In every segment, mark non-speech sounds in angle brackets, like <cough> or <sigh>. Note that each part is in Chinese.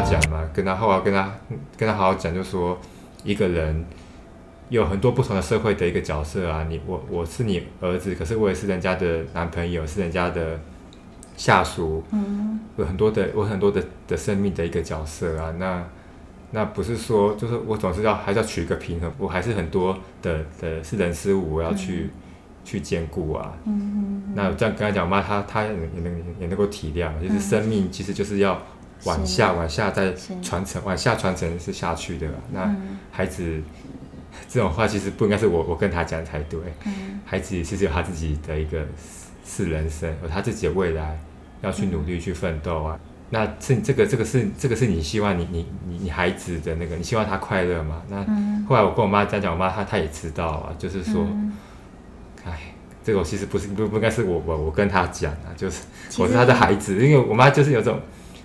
他讲嘛，跟他后来跟他跟他好好讲，就说一个人有很多不同的社会的一个角色啊，你我我是你儿子，可是我也是人家的男朋友，是人家的下属，嗯，有很多的我很多的的生命的一个角色啊，那那不是说就是我总是要还是要取一个平衡，我还是很多的的是人事物我要去。嗯。去兼顾啊，嗯，那这样跟他讲，我妈她她也能也能够体谅，就是生命其实就是要往下往下再传承，往下传承是下去的。那孩子 <laughs> 这种话其实不应该是我我跟他讲才对，孩子其实有他自己的一个是人生，有他自己的未来要去努力去奋斗啊。那是这个这个是这个是你希望你你你你孩子的那个，你希望他快乐嘛？那后来我跟我妈讲讲，我妈她她也知道啊，就是说。哎，这个我其实不是不不应该是我我我跟他讲啊，就是我是他的孩子，因为我妈就是有种，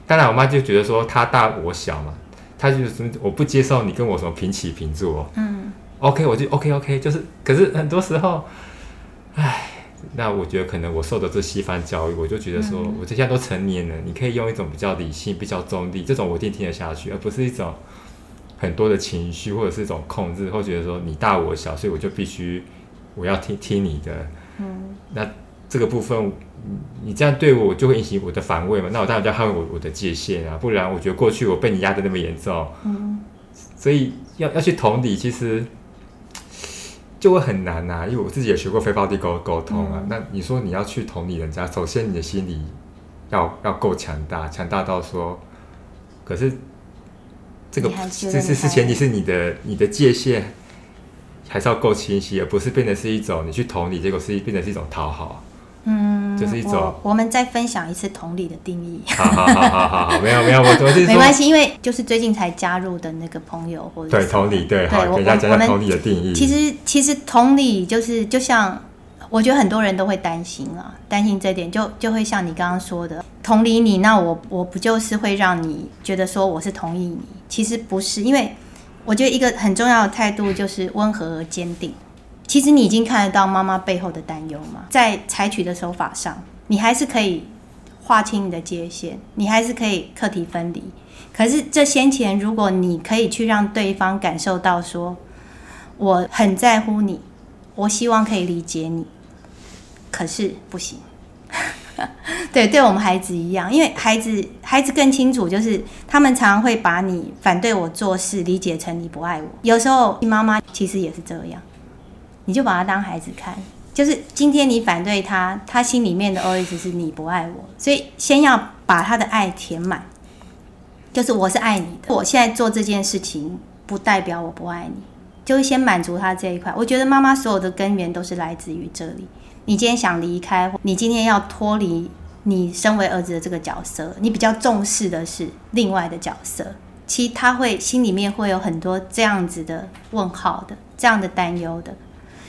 当然我妈就觉得说他大我小嘛，她就是我不接受你跟我什么平起平坐，嗯，OK 我就 OK OK，就是可是很多时候，唉，那我觉得可能我受的这西方教育，我就觉得说，我这现在都成年了，你可以用一种比较理性、比较中立，这种我一定听得下去，而不是一种很多的情绪或者是一种控制，或觉得说你大我小，所以我就必须。我要听听你的，嗯，那这个部分，你这样对我，就会引起我的反胃嘛。那我当然就要捍卫我我的界限啊，不然我觉得过去我被你压的那么严重，嗯，所以要要去同理，其实就会很难呐、啊。因为我自己也学过非暴力沟沟通啊。嗯、那你说你要去同理人家，首先你的心理要要够强大，强大到说，可是这个这是是前提是你的你的界限。还是要够清晰，而不是变成是一种你去同理，结果是变成是一种讨好。嗯，就是一种我。我们再分享一次同理的定义。好好好好好好，没有没有，我我是没关系，因为就是最近才加入的那个朋友或者对同理对，好，给大家讲讲同理的定义。其实其实同理就是就像我觉得很多人都会担心啊，担心这点就就会像你刚刚说的，同理你，那我我不就是会让你觉得说我是同意你？其实不是，因为。我觉得一个很重要的态度就是温和而坚定。其实你已经看得到妈妈背后的担忧嘛，在采取的手法上，你还是可以划清你的界限，你还是可以课题分离。可是这先前，如果你可以去让对方感受到说，我很在乎你，我希望可以理解你，可是不行。<laughs> 对，对我们孩子一样，因为孩子孩子更清楚，就是他们常常会把你反对我做事理解成你不爱我。有时候妈妈其实也是这样，你就把他当孩子看，就是今天你反对他，他心里面的 OS 是你不爱我，所以先要把他的爱填满，就是我是爱你的，我现在做这件事情不代表我不爱你，就是先满足他这一块。我觉得妈妈所有的根源都是来自于这里。你今天想离开，你今天要脱离你身为儿子的这个角色，你比较重视的是另外的角色。其实他会心里面会有很多这样子的问号的，这样的担忧的。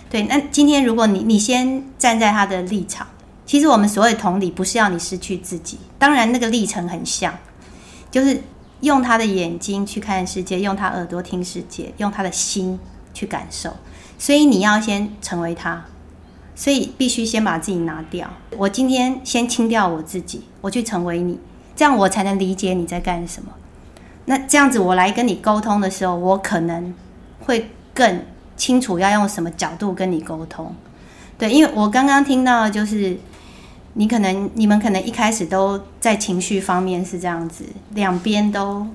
对，那今天如果你你先站在他的立场，其实我们所谓同理不是要你失去自己，当然那个历程很像，就是用他的眼睛去看世界，用他耳朵听世界，用他的心去感受。所以你要先成为他。所以必须先把自己拿掉。我今天先清掉我自己，我去成为你，这样我才能理解你在干什么。那这样子我来跟你沟通的时候，我可能会更清楚要用什么角度跟你沟通。对，因为我刚刚听到就是，你可能你们可能一开始都在情绪方面是这样子，两边都。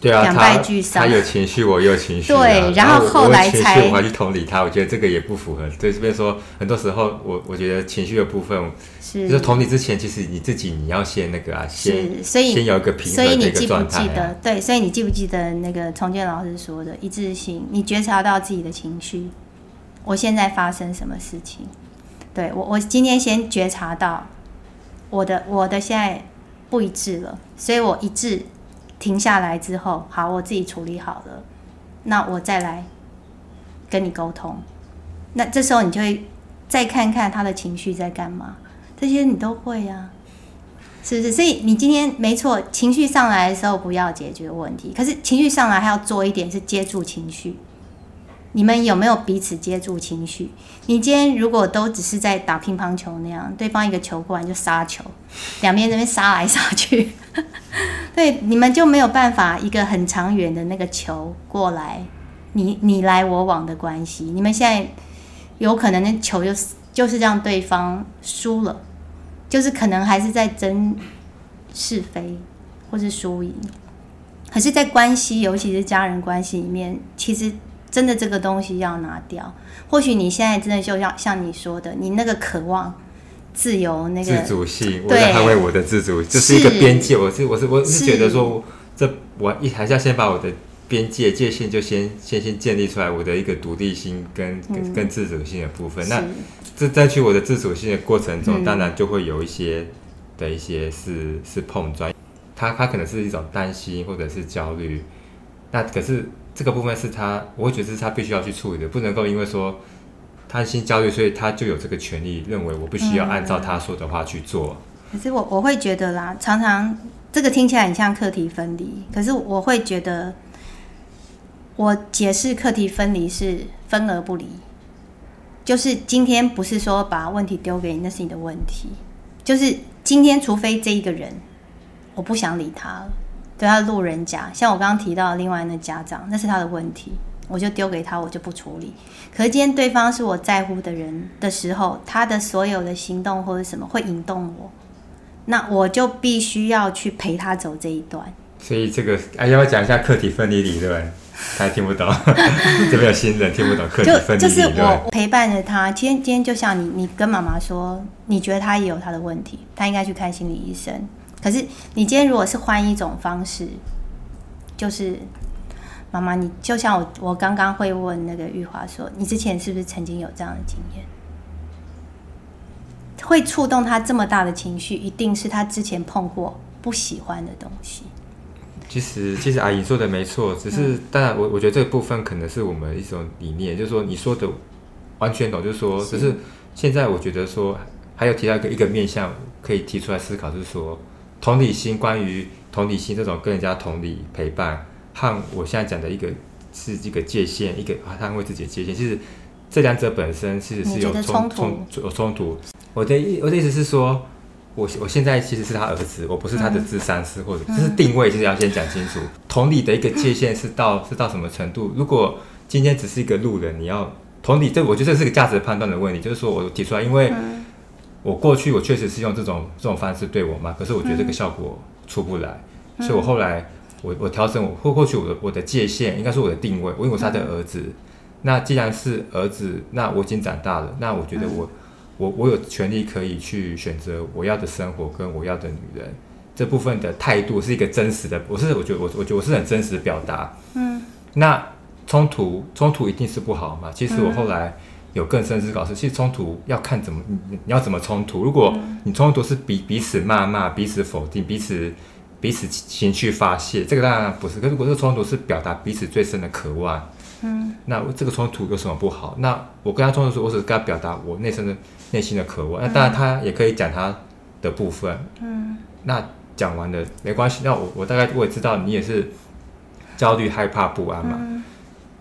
对啊，两败俱伤。他有情绪，我也有情绪，啊。对，然后后来才我还去同理他，我觉得这个也不符合。对，这边说，很多时候我我觉得情绪的部分，是就是同理之前，其实你自己你要先那个啊，先所以先有一个平衡的一个状态，啊。所以你记不记得？对，所以你记不记得那个重建老师说的一致性？你觉察到自己的情绪，我现在发生什么事情？对我，我今天先觉察到我的我的现在不一致了，所以我一致。停下来之后，好，我自己处理好了，那我再来跟你沟通。那这时候你就会再看看他的情绪在干嘛，这些你都会啊，是不是？所以你今天没错，情绪上来的时候不要解决问题，可是情绪上来还要做一点是接住情绪，你们有没有彼此接住情绪？你今天如果都只是在打乒乓球那样，对方一个球过来就杀球，两边这边杀来杀去，<laughs> 对，你们就没有办法一个很长远的那个球过来，你你来我往的关系。你们现在有可能那球就是就是让对方输了，就是可能还是在争是非或是输赢。可是，在关系，尤其是家人关系里面，其实。真的这个东西要拿掉。或许你现在真的就像像你说的，你那个渴望自由，那个自主性，我在捍卫我的自主，这是一个边界。我是我是我是觉得说，这我一还是要先把我的边界界限就先先先建立出来，我的一个独立性跟跟跟自主性的部分。那这在去我的自主性的过程中，当然就会有一些的一些是是碰撞，他他可能是一种担心或者是焦虑。那可是。这个部分是他，我会觉得是他必须要去处理的，不能够因为说他心焦虑，所以他就有这个权利，认为我必须要按照他说的话去做。可是我我会觉得啦，常常这个听起来很像课题分离，可是我会觉得，我解释课题分离是分而不离，就是今天不是说把问题丢给你，那是你的问题，就是今天除非这一个人，我不想理他了。对他路人甲，像我刚刚提到另外那家长，那是他的问题，我就丢给他，我就不处理。可是今天对方是我在乎的人的时候，他的所有的行动或者什么会引动我，那我就必须要去陪他走这一段。所以这个哎，要不要讲一下课体分离理论？他还听不懂，<laughs> 这边有新人听不懂课题分离就是我陪伴着他，今天今天就像你，你跟妈妈说，你觉得他也有他的问题，他应该去看心理医生。可是，你今天如果是换一种方式，就是妈妈，你就像我，我刚刚会问那个玉华说，你之前是不是曾经有这样的经验？会触动他这么大的情绪，一定是他之前碰过不喜欢的东西。其实，其实阿姨说的没错，只是当然，我我觉得这个部分可能是我们一种理念，就是说你说的完全懂，就是说，只是现在我觉得说还有提到一个一个面向可以提出来思考，就是说。同理心，关于同理心这种跟人家同理陪伴，和我现在讲的一个是一个界限，一个捍卫自己的界限，其实这两者本身其实是有冲冲有冲突。我的意我的意思是说，我我现在其实是他儿子，我不是他的智商师，或者就是定位，就是要先讲清楚。同理的一个界限是到是到什么程度？如果今天只是一个路人，你要同理，这我觉得这是个价值判断的问题，就是说我提出来，因为。我过去我确实是用这种这种方式对我妈，可是我觉得这个效果出不来，嗯、所以我后来我我调整我或或许我的我的界限应该是我的定位，我因为我是他的儿子，嗯、那既然是儿子，那我已经长大了，那我觉得我、嗯、我我有权利可以去选择我要的生活跟我要的女人，这部分的态度是一个真实的，我是我觉得我我觉得我是很真实的表达，嗯，那冲突冲突一定是不好嘛，其实我后来。有更深思考是，其实冲突要看怎么，你你要怎么冲突。如果你冲突是彼彼此谩骂、彼此否定、彼此彼此情绪发泄，这个当然不是。可是如果这个冲突是表达彼此最深的渴望，嗯，那这个冲突有什么不好？那我跟他冲突时，我只是跟他表达我内心的内心的渴望。那当然他也可以讲他的部分，嗯，那讲完了没关系。那我我大概我也知道你也是焦虑、害怕、不安嘛，嗯、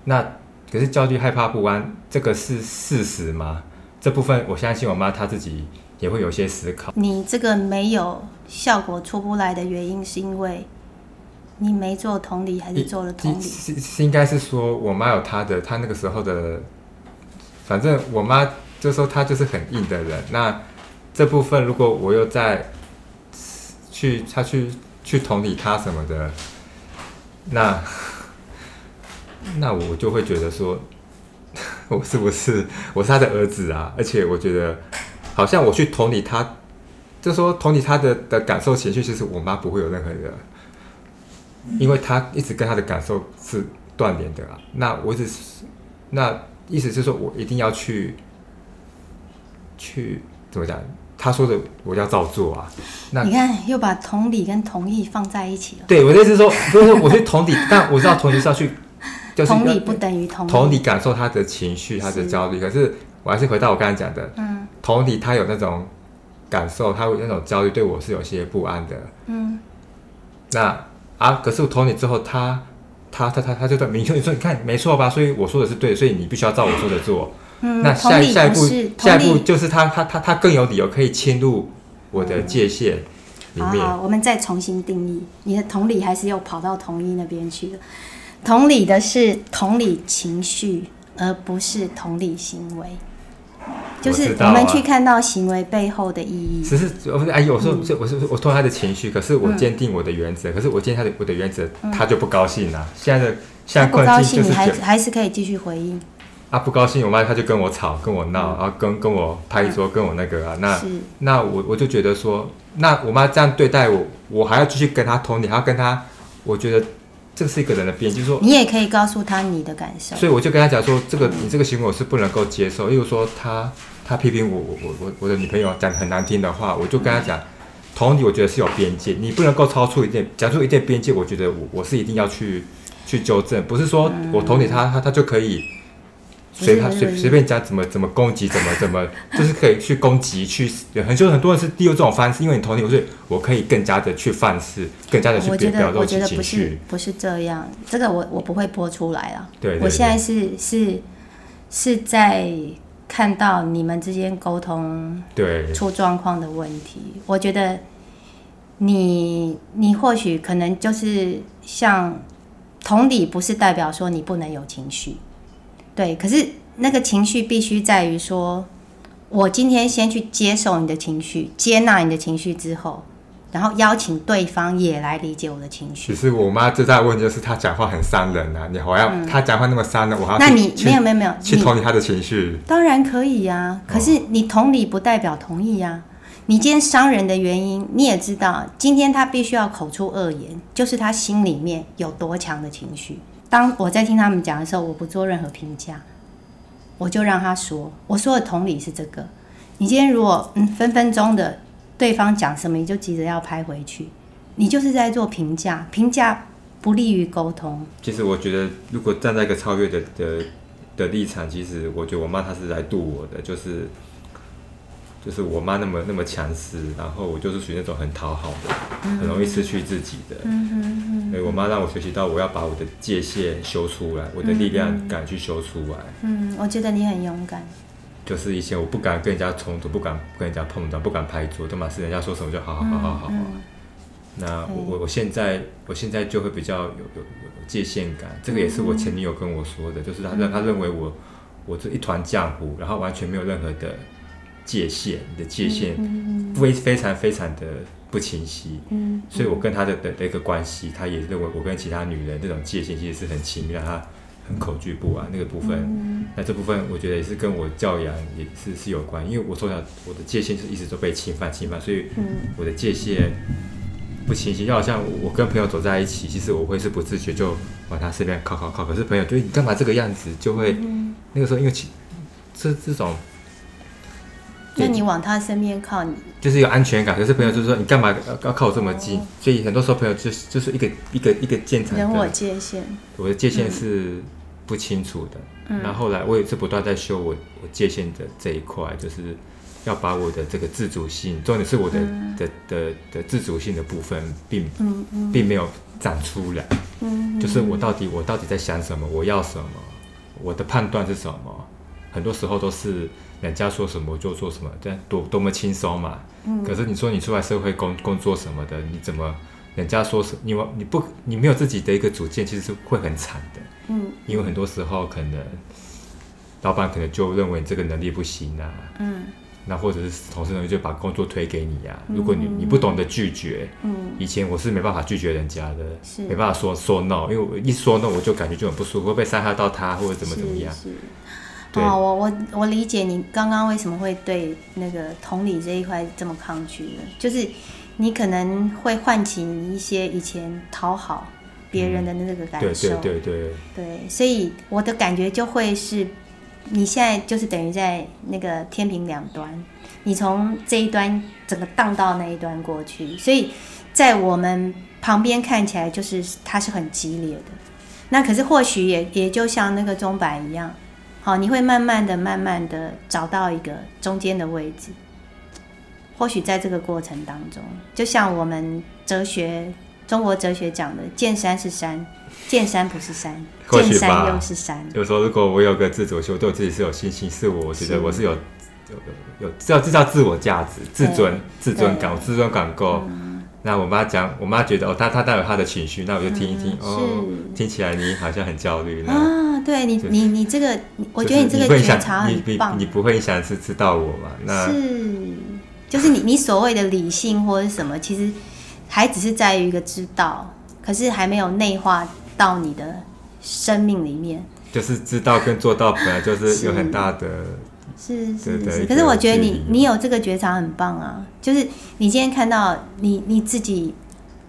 那。可是焦虑、害怕、不安，这个是事实吗？这部分我相信我妈她自己也会有些思考。你这个没有效果出不来的原因，是因为你没做同理，还是做了同理？是是应该是说我妈有她的，她那个时候的，反正我妈就说她就是很硬的人。那这部分如果我又再去，她去去同理她什么的，那。<laughs> 那我就会觉得说，<laughs> 我是不是 <laughs> 我是他的儿子啊？而且我觉得，好像我去同理他，就说同理他的的感受情绪，其实我妈不会有任何的，因为他一直跟他的感受是断联的啊。那我只是，那意思是说我一定要去，去怎么讲？他说的我要照做啊。那你看，又把同理跟同意放在一起了。对，我的意思是说，不是说我去同理，但我知道同理是要去。<laughs> 就同理不等于同理，同理感受他的情绪，他的焦虑。可是我还是回到我刚才讲的，嗯，同理他有那种感受，他有那种焦虑，对我是有些不安的，嗯。那啊，可是我同理之后，他他他他他就在明确你说你看没错吧？所以我说的是对，所以你必须要照我说的做。嗯，那下一下一步下一步就是他他他他更有理由可以侵入我的界限里面。好，好，我们再重新定义，你的同理还是又跑到同一那边去了。同理的是同理情绪，而不是同理行为。就是我们去看到行为背后的意义。只是我哎，有时候就我是我通他的情绪，可是我坚定我的原则，可是我坚定他的我的原则，他就不高兴了。现在的现在困境就是，你还还是可以继续回应。啊，不高兴，我妈她就跟我吵，跟我闹，然后跟跟我拍桌，跟我那个啊，那那我我就觉得说，那我妈这样对待我，我还要继续跟他同理，还要跟他，我觉得这是一个人的边，就是说，你也可以告诉他你的感受。所以我就跟他讲说，这个你这个行为我是不能够接受，例如说他。他批评我，我我我我的女朋友讲很难听的话，我就跟他讲，同理，我觉得是有边界，你不能够超出一定，讲出一定边界，我觉得我我是一定要去去纠正，不是说我同理他，他他就可以随他随随便加怎么怎么攻击，怎么怎么 <laughs> 就是可以去攻击去，很多很多人是利用这种方式，因为你同理，所以我可以更加的去犯事，更加的去表露情绪。不是不是这样，这个我我不会播出来了。对，对，对，我现在是是是在。看到你们之间沟通对出状况的问题，我觉得你你或许可能就是像同理，不是代表说你不能有情绪，对，可是那个情绪必须在于说，我今天先去接受你的情绪，接纳你的情绪之后。然后邀请对方也来理解我的情绪。其实我妈最大的问题就是她讲话很伤人啊！你还要她讲话那么伤人，我还要那你没有没有没有去同理她的情绪？当然可以呀，可是你同理不代表同意呀。你今天伤人的原因你也知道，今天他必须要口出恶言，就是他心里面有多强的情绪。当我在听他们讲的时候，我不做任何评价，我就让他说。我说的同理是这个。你今天如果嗯分分钟的。对方讲什么你就急着要拍回去，你就是在做评价，评价不利于沟通。其实我觉得，如果站在一个超越的的的立场，其实我觉得我妈她是来度我的，就是就是我妈那么那么强势，然后我就是属于那种很讨好的，很容易失去自己的。嗯哼嗯，所以我妈让我学习到，我要把我的界限修出来，我的力量感去修出来。嗯，我觉得你很勇敢。就是以前我不敢跟人家冲突，不敢跟人家碰撞，不敢拍桌，都嘛是人家说什么就好好好好好好。嗯嗯、那我我我现在我现在就会比较有有有界限感，这个也是我前女友跟我说的，就是他认他认为我我这一团浆糊，然后完全没有任何的界限，你的界限非非常非常的不清晰。嗯，所以我跟他的的的一个关系，他也认为我跟其他女人这种界限其实是很亲密让。他。很恐惧不安那个部分，嗯、那这部分我觉得也是跟我教养也是是有关，因为我从小我的界限是一直都被侵犯侵犯，所以我的界限不清晰。就好像我跟朋友走在一起，其实我会是不自觉就往他身边靠靠靠，可是朋友就你干嘛这个样子，就会、嗯、那个时候因为这这种，那你往他身边靠你，就是有安全感。可是朋友就是说你干嘛要要靠我这么近？哦、所以很多时候朋友就是就是一个一个一个建场人我界限，我的界限是。嗯不清楚的，嗯、然后后来我也是不断在修我我界限的这一块，就是要把我的这个自主性，重点是我的、嗯、的的的自主性的部分并，并、嗯、并没有长出来，嗯、就是我到底我到底在想什么，我要什么，我的判断是什么，很多时候都是人家说什么就做什么，这样多多么轻松嘛，嗯、可是你说你出来社会工工作什么的，你怎么？人家说是你，你不，你没有自己的一个主见，其实是会很惨的。嗯，因为很多时候可能老板可能就认为你这个能力不行啊。嗯，那或者是同事呢就把工作推给你呀、啊。如果你你不懂得拒绝，嗯，以前我是没办法拒绝人家的，是没办法说说 no，因为我一说 no 我就感觉就很不舒服，会被伤害到他或者怎么怎么样。哦，我我我理解你刚刚为什么会对那个同理这一块这么抗拒了，就是。你可能会唤起你一些以前讨好别人的那个感受，嗯、对对对对，对，所以我的感觉就会是，你现在就是等于在那个天平两端，你从这一端整个荡到那一端过去，所以在我们旁边看起来就是它是很激烈的，那可是或许也也就像那个钟摆一样，好，你会慢慢的、慢慢的找到一个中间的位置。或许在这个过程当中，就像我们哲学中国哲学讲的“见山是山，见山不是山，见山又是山”。有时候，如果我有个自主性，我对我自己是有信心，是我，我觉得我是有有有叫这叫自我价值、自尊、自尊感，我自尊感够。嗯、那我妈讲，我妈觉得哦，她她带有她的情绪，那我就听一听，嗯、哦，听起来你好像很焦虑。啊，对你你你这个，我觉得你这个觉察很棒。你不会想是知道我嘛？那是，就是你你所谓的理性或者什么，其实。还只是在于一个知道，可是还没有内化到你的生命里面。就是知道跟做到本来就是有很大的，是是是。可是我觉得你你有这个觉察很棒啊，就是你今天看到你你自己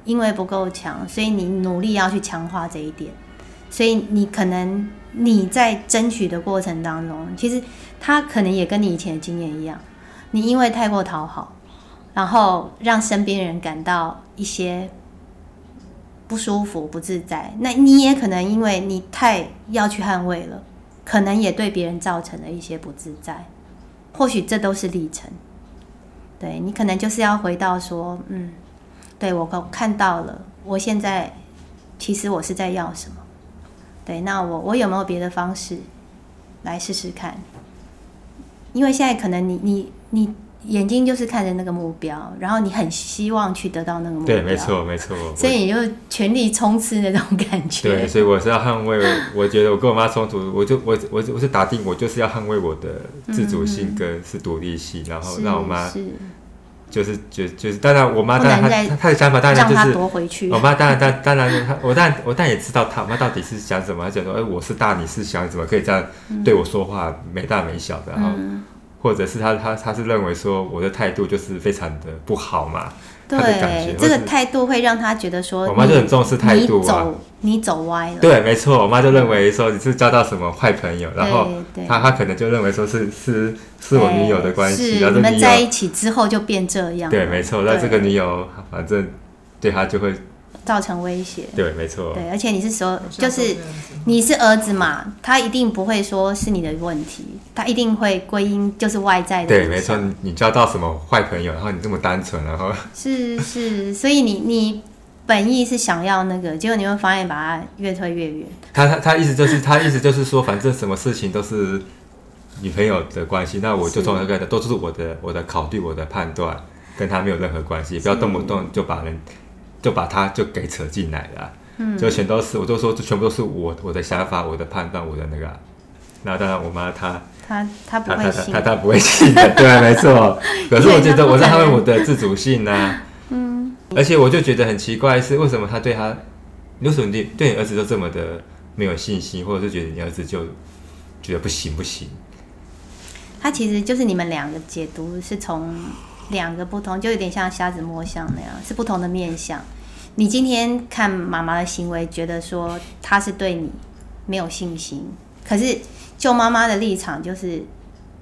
因为不够强，所以你努力要去强化这一点，所以你可能你在争取的过程当中，其实他可能也跟你以前的经验一样，你因为太过讨好。然后让身边人感到一些不舒服、不自在，那你也可能因为你太要去捍卫了，可能也对别人造成了一些不自在。或许这都是历程。对，你可能就是要回到说，嗯，对，我看到了，我现在其实我是在要什么？对，那我我有没有别的方式来试试看？因为现在可能你你你。你眼睛就是看着那个目标，然后你很希望去得到那个目标。对，没错，没错。所以你就全力冲刺那种感觉。对，所以我是要捍卫。我觉得我跟我妈冲突，我就我我我是打定，我就是要捍卫我的自主性跟是独立性，嗯、然后让我妈就是就就是当然我妈当然她她的想法当然就是夺回去。我妈当然当当然她我当然我当然也知道她我妈到底是想什么，她讲说哎我是大你是小，你怎么可以这样对我说话，嗯、没大没小的，然后。嗯或者是他他他是认为说我的态度就是非常的不好嘛？对，这个态度会让他觉得说，我妈就很重视态度啊，你走你走歪了。对，没错，我妈就认为说你是交到什么坏朋友，然后他他可能就认为说是是是我女友的关系，然后你们在一起之后就变这样。对，没错，那这个女友反正对他就会。造成威胁，对，没错，对，而且你是说，就是你是儿子嘛，他一定不会说是你的问题，他一定会归因就是外在的。对，没错，你交到什么坏朋友，然后你这么单纯，然后是是，所以你你本意是想要那个，结果你会发现把他越推越远。他他他意思就是他意思就是说，反正什么事情都是女朋友的关系，那我就从那个都是我的我的考虑我的判断，跟他没有任何关系，不要动不动就把人。就把他就给扯进来了，嗯，就全都是，我都说这全部都是我我的想法，我的判断，我的那个。那当然，我妈她她她不会信，她她不会信的，<laughs> 对，没错。<laughs> 可是我觉得我在捍卫我的自主性呢、啊，嗯。而且我就觉得很奇怪是为什么他对他，为什么你对你儿子都这么的没有信心，或者是觉得你儿子就觉得不行不行？他其实就是你们两个解读是从。两个不同，就有点像瞎子摸象那样，是不同的面相。你今天看妈妈的行为，觉得说她是对你没有信心，可是就妈妈的立场，就是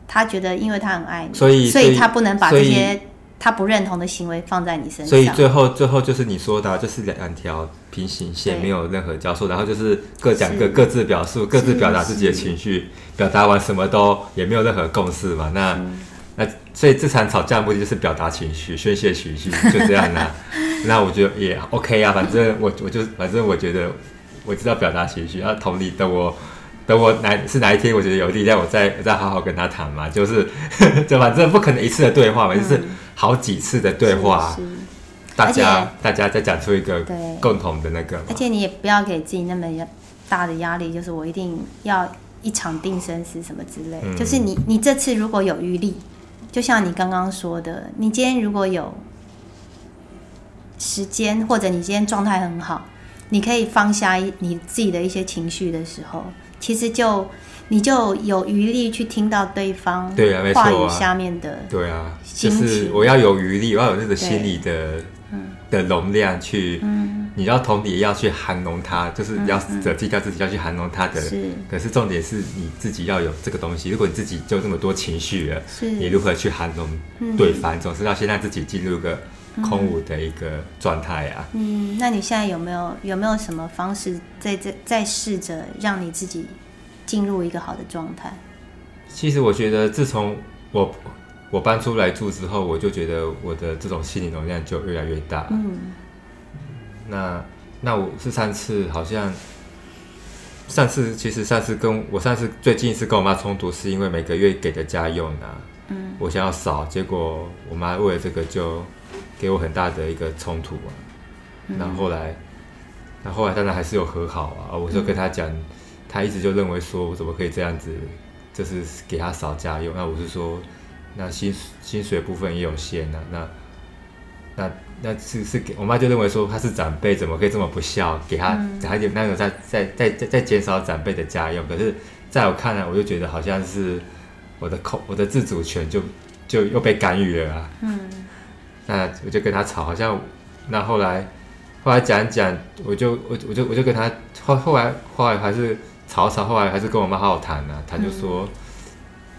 她觉得，因为她很爱你，所以，所以她不能把这些她不认同的行为放在你身上。所以最后，最后就是你说的，就是两条平行线，没有任何交错，然后就是各讲各，各自表述，各自表达自己的情绪，表达完什么都也没有任何共识嘛？那。那所以这场吵架目的就是表达情绪、宣泄情绪，就这样啊。<laughs> 那我觉得也 OK 啊，反正我我就反正我觉得我知道表达情绪，然后同理等我等我哪是哪一天我觉得有力量，我再我再好好跟他谈嘛。就是 <laughs> 就反正不可能一次的对话嘛，就是好几次的对话，大家大家再讲出一个共同的那个。而且你也不要给自己那么大的压力，就是我一定要一场定生死什么之类。嗯、就是你你这次如果有余力。就像你刚刚说的，你今天如果有时间，或者你今天状态很好，你可以放下你自己的一些情绪的时候，其实就你就有余力去听到对方对啊，话语下面的对啊，就是我要有余力，我要有那个心理的的容量去。你要同理，要去涵容他，就是要舍弃掉自己，要去涵容他的。是。可是重点是你自己要有这个东西。如果你自己就这么多情绪了，是。你如何去涵容对方？总是要先让自己进入个空无的一个状态啊。嗯，那你现在有没有有没有什么方式在这在试着让你自己进入一个好的状态？其实我觉得，自从我我搬出来住之后，我就觉得我的这种心理容量就越来越大。嗯。那那我是上次好像上次其实上次跟我上次最近一次跟我妈冲突，是因为每个月给的家用啊，嗯，我想要少，结果我妈为了这个就给我很大的一个冲突啊。那、嗯、后，后来那后来当然还是有和好啊，我就跟她讲，她、嗯、一直就认为说我怎么可以这样子，就是给她少家用。那我是说，那薪薪水部分也有限啊，那。那那是是给我妈就认为说他是长辈，怎么可以这么不孝，给他给他一点那种在在在在在减少长辈的家用。可是在我看来，我就觉得好像是我的口我的自主权就就又被干预了啊。嗯。那我就跟他吵，好像那后来后来讲讲，我就我我就我就跟他后后来后来还是吵吵，后来还是跟我妈好好谈啊。他就说，嗯、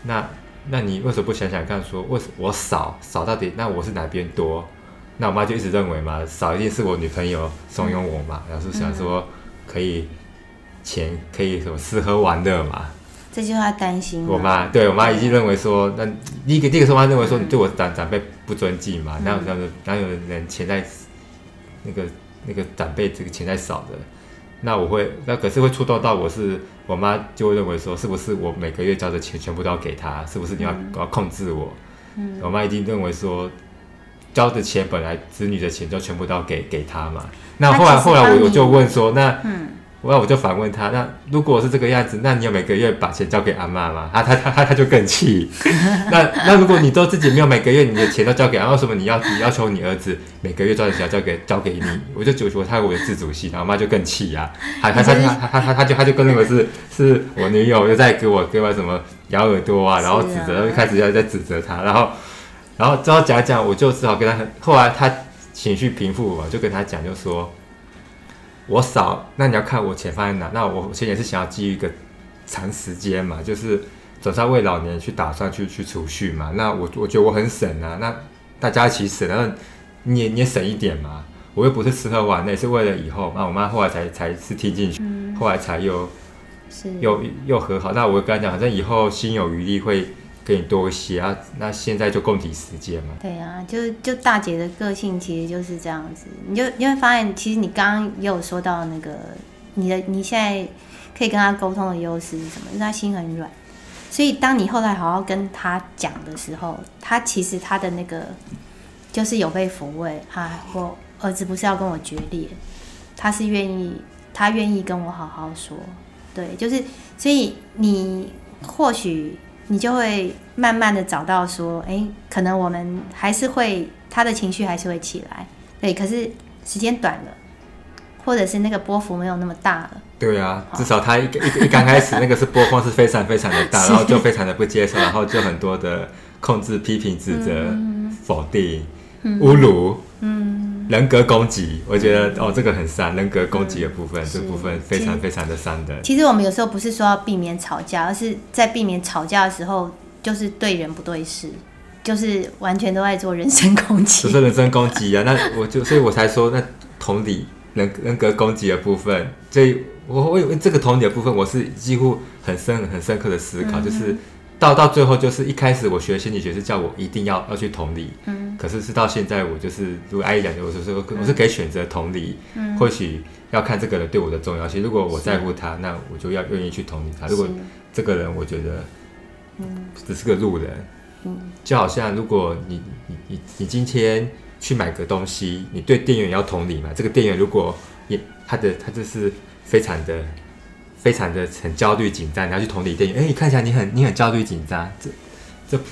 那那你为什么不想想看，说为什么我少少到底那我是哪边多？那我妈就一直认为嘛，少一定是我女朋友怂恿我嘛，嗯、然后是想说可以钱可以什么吃喝玩乐嘛。这就是她担心。我妈对我妈一直认为说，那第一个第一个说，我妈认为说你对我长长辈不尊敬嘛，哪有哪有哪有人钱在那个那个长辈这个钱在少的，那我会那可是会触动到我是我妈就会认为说，是不是我每个月交的钱全部都要给她，是不是你要、嗯、要控制我？嗯，我妈一定认为说。交的钱本来子女的钱就全部都要给给他嘛，那后来后来我我就问说，那嗯，那我就反问他，那如果是这个样子，那你有每个月把钱交给阿妈吗？他他他他就更气。<laughs> 那那如果你都自己没有每个月你的钱都交给阿妈，为什么你要你要求你儿子每个月赚的钱要交给交给你？我就觉得他有我的自主性，然后妈就更气呀，他他他他他他他就他就更认为是是我女友又在给我给我什么咬耳朵啊，然后指责，又开始要在指责他，然后。然后之后讲讲，我就只好跟他。后来他情绪平复了，就跟他讲，就说：“我少，那你要看我钱放在哪。那我钱也是想要基于一个长时间嘛，就是总是要为老年去打算去去储蓄嘛。那我我觉得我很省啊，那大家一起省，然后你也你也省一点嘛。我又不是吃喝玩乐，是为了以后。那我妈后来才才是听进去，嗯、后来才又是又又和好。那我跟他讲，反正以后心有余力会。”给你多一些啊，那现在就共体时间嘛。对啊，就就大姐的个性其实就是这样子，你就你会发现，其实你刚刚也有说到那个你的你现在可以跟他沟通的优势是什么？因为他心很软，所以当你后来好好跟他讲的时候，他其实他的那个就是有被抚慰啊，我儿子不是要跟我决裂，他是愿意，他愿意跟我好好说，对，就是所以你或许。你就会慢慢的找到说，哎，可能我们还是会他的情绪还是会起来，对，可是时间短了，或者是那个波幅没有那么大了。对啊，至少他一一一刚开始那个是波峰是非常非常的大，<laughs> 然后就非常的不接受，然后就很多的控制、批评、指责、嗯、否定、嗯、侮辱。嗯。人格攻击，我觉得、嗯、哦，这个很伤。人格攻击的部分，嗯、这部分非常非常的伤的。其实我们有时候不是说要避免吵架，而是在避免吵架的时候，就是对人不对事，就是完全都在做人身攻击。<laughs> 不是人身攻击啊，那我就所以我才说，那同理人人格攻击的部分，所以我我这个同理的部分，我是几乎很深很深刻的思考，嗯、就是。到到最后，就是一开始我学心理学是叫我一定要要去同理，嗯，可是是到现在我就是如果阿姨讲的，我是说我是可以选择同理，嗯，或许要看这个人对我的重要性。如果我在乎他，那我就要愿意去同理他。如果这个人我觉得，嗯，只是个路人，嗯，就好像如果你你你你今天去买个东西，你对店员要同理嘛？这个店员如果也他的他就是非常的。非常的很焦虑紧张，你要去同理店员。哎、欸，你看起来你很你很焦虑紧张，这这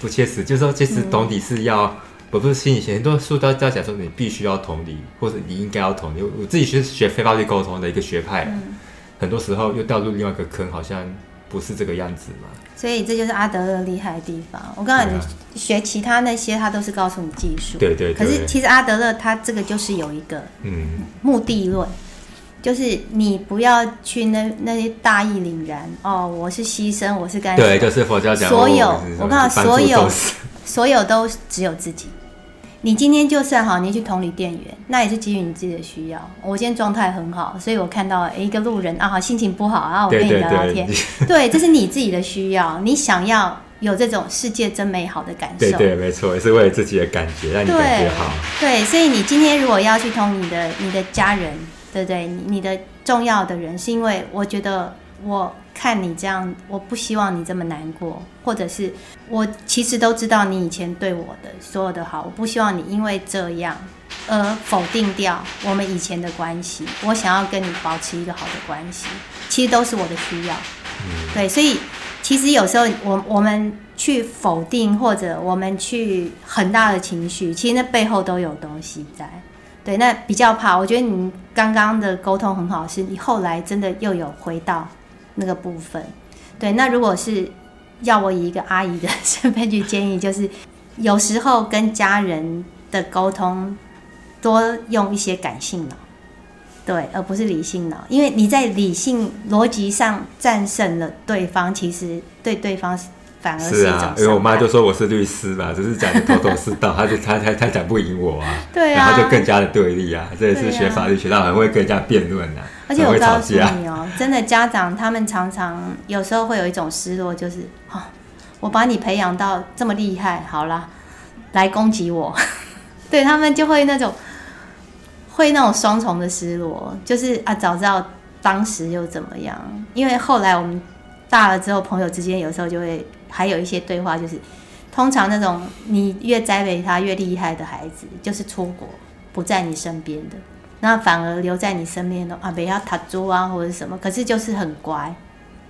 不切实。就是说，其实同理是要，我、嗯、不是心理学很多书都在讲说，你必须要同理，或者你应该要同理。我自己学学非暴力沟通的一个学派，嗯、很多时候又掉入另外一个坑，好像不是这个样子嘛。所以这就是阿德勒厉害的地方。我刚才你学其他那些，他都是告诉你技术，对，对对。可是其实阿德勒他这个就是有一个嗯目的论。就是你不要去那那些大义凛然哦，我是牺牲，我是干什么？对，就是佛教讲。所有，我告诉，所有，所有都只有自己。你今天就算好，你去同理店员，那也是基于你自己的需要。我今天状态很好，所以我看到一个路人啊，心情不好啊，我跟你聊聊天。对，对，对，对，这是你自己的需要，你想要有这种世界真美好的感受。对对，没错，也是为了自己的感觉，让你感觉好。对，所以你今天如果要去同你的你的家人，对？你你的重要的人，是因为我觉得我看你这样，我不希望你这么难过，或者是我其实都知道你以前对我的所有的好，我不希望你因为这样而否定掉我们以前的关系。我想要跟你保持一个好的关系，其实都是我的需要。嗯，对，所以。其实有时候我我们去否定或者我们去很大的情绪，其实那背后都有东西在。对，那比较怕。我觉得你刚刚的沟通很好，是你后来真的又有回到那个部分。对，那如果是要我以一个阿姨的 <laughs> 身份去建议，就是有时候跟家人的沟通多用一些感性脑。对，而不是理性脑，因为你在理性逻辑上战胜了对方，其实对对方反而是啊，因为我妈就说我是律师嘛，<laughs> 只是讲的头头是道，她就她她她讲不赢我啊，对啊，然后就更加的对立啊，这也是学法律学到很会跟人家辩论啊，而且我告诉你哦，真的家长他们常常有时候会有一种失落，就是哦，我把你培养到这么厉害，好了，来攻击我，<laughs> 对他们就会那种。会那种双重的失落，就是啊，早知道当时又怎么样？因为后来我们大了之后，朋友之间有时候就会还有一些对话，就是通常那种你越栽培他越厉害的孩子，就是出国不在你身边的，那反而留在你身边的啊，不要塔猪啊或者什么，可是就是很乖，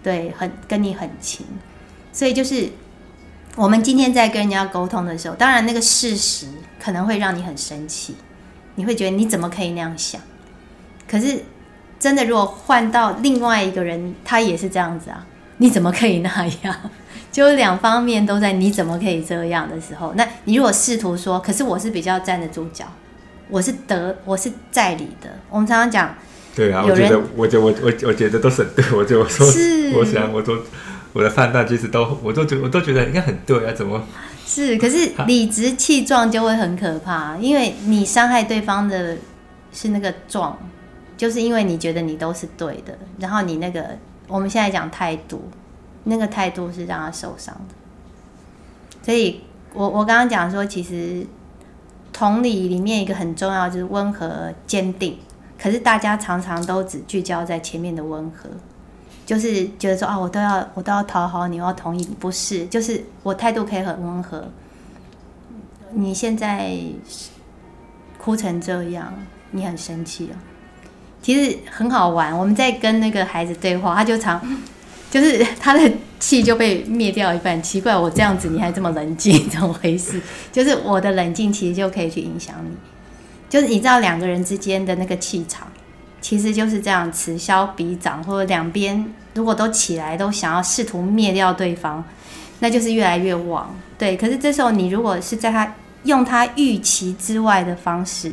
对，很跟你很亲，所以就是我们今天在跟人家沟通的时候，当然那个事实可能会让你很生气。你会觉得你怎么可以那样想？可是真的，如果换到另外一个人，他也是这样子啊，你怎么可以那样？就两方面都在，你怎么可以这样的时候，那你如果试图说，可是我是比较站得住脚，我是得，我是在理的。我们常常讲，对啊，我觉得，我觉我我我觉得都是很对，<laughs> 我就说，是我想，我都我的判断其实都，我都觉我都觉得应该很对啊，怎么？是，可是理直气壮就会很可怕，因为你伤害对方的是那个壮，就是因为你觉得你都是对的，然后你那个我们现在讲态度，那个态度是让他受伤的。所以我我刚刚讲说，其实同理里面一个很重要就是温和坚定，可是大家常常都只聚焦在前面的温和。就是觉得说啊，我都要我都要讨好你，我要同意你，不是，就是我态度可以很温和。你现在哭成这样，你很生气啊？其实很好玩，我们在跟那个孩子对话，他就常就是他的气就被灭掉一半。奇怪，我这样子你还这么冷静，<laughs> 怎么回事？就是我的冷静其实就可以去影响你，就是你知道两个人之间的那个气场。其实就是这样，此消彼长，或者两边如果都起来，都想要试图灭掉对方，那就是越来越旺。对，可是这时候你如果是在他用他预期之外的方式，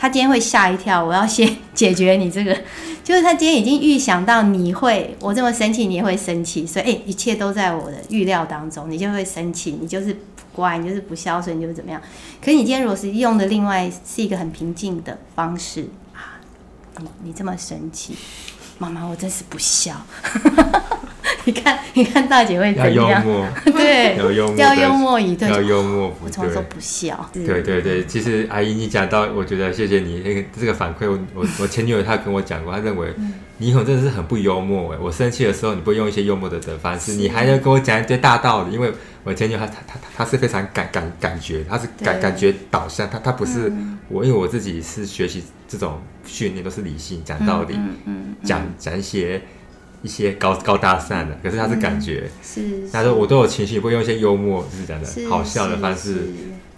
他今天会吓一跳。我要先 <laughs> 解决你这个，<laughs> 就是他今天已经预想到你会，我这么生气，你也会生气，所以诶，一切都在我的预料当中，你就会生气，你就是不乖，你就是不孝顺，你就是怎么样。可是你今天如果是用的另外是一个很平静的方式。啊你这么生气，妈妈，我真是不孝。你看，你看大姐会怎样？要幽默，<laughs> 对，要幽默，要幽默以对，要幽默。我从不笑。对对对，其实阿姨你讲到，我觉得谢谢你那个这个反馈。我我我前女友她跟我讲过，她认为你以后真的是很不幽默哎。我生气的时候，你不会用一些幽默的的方式，你还要跟我讲一堆大道理。因为我前女友她她她她是非常感感感觉，她是感感觉导向，她她不是我，因为我自己是学习这种训练都是理性讲道理，讲讲一些。一些高高大上的，可是他是感觉，嗯、是，他说我都有情绪，会用一些幽默，就是讲的好笑的方式。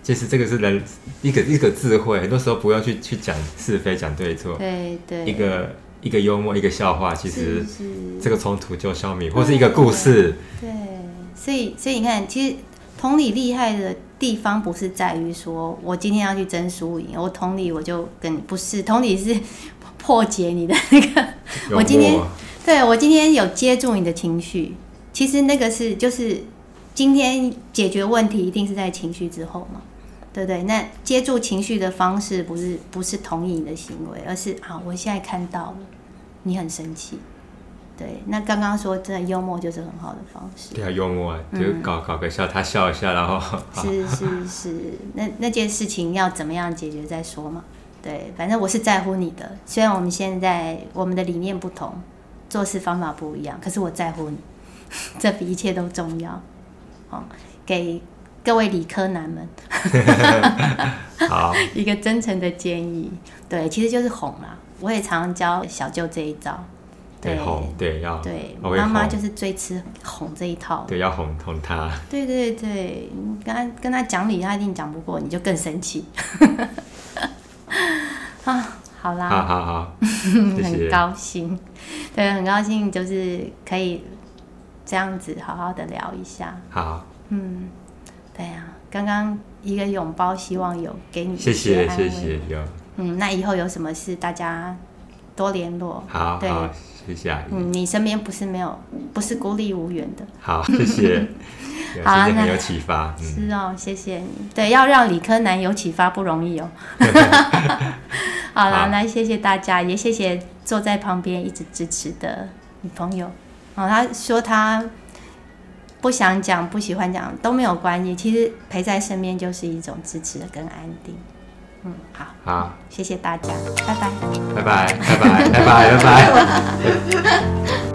其实这个是人一个一个智慧，很多时候不用去去讲是非，讲对错。对对。一个一个幽默，一个笑话，其实这个冲突就消灭，或是一个故事。对，所以所以你看，其实同理厉害的地方不是在于说我今天要去争输赢，我同理我就跟你不是，同理是破解你的那个，我今天。对，我今天有接住你的情绪，其实那个是就是今天解决问题一定是在情绪之后嘛，对不对？那接住情绪的方式不是不是同意你的行为，而是啊，我现在看到了你很生气，对，那刚刚说真的幽默就是很好的方式。对啊，幽默啊，就搞、嗯、搞个笑，他笑一下，然后 <laughs> 是是是，那那件事情要怎么样解决再说嘛。对，反正我是在乎你的，虽然我们现在我们的理念不同，做事方法不一样，可是我在乎你，<laughs> 这比一切都重要。哦，给各位理科男们，<laughs> 好 <laughs> 一个真诚的建议。对，其实就是哄啦。我也常常教小舅这一招。对，哄，对，要对，妈妈就是最吃哄这一套。对，要哄哄他。对对对，你跟他跟他讲理，他一定讲不过，你就更生气。啊，好啦，好好好，<laughs> 很高兴，对，很高兴，就是可以这样子好好的聊一下。好，嗯，对呀，刚刚一个拥抱，希望有给你谢谢谢谢有。嗯，那以后有什么事，大家多联络。好，对。谢谢阿姨。嗯，你身边不是没有，不是孤立无援的。好，<laughs> 谢谢。<laughs> 好，很有启发。是哦，谢谢你。对，要让理科男有启发不容易哦。好了，那谢谢大家，也谢谢坐在旁边一直支持的女朋友。哦，他说他不想讲，不喜欢讲都没有关系，其实陪在身边就是一种支持跟安定。嗯，好，好，谢谢大家，拜拜，拜拜，拜拜，拜拜，拜拜。<laughs>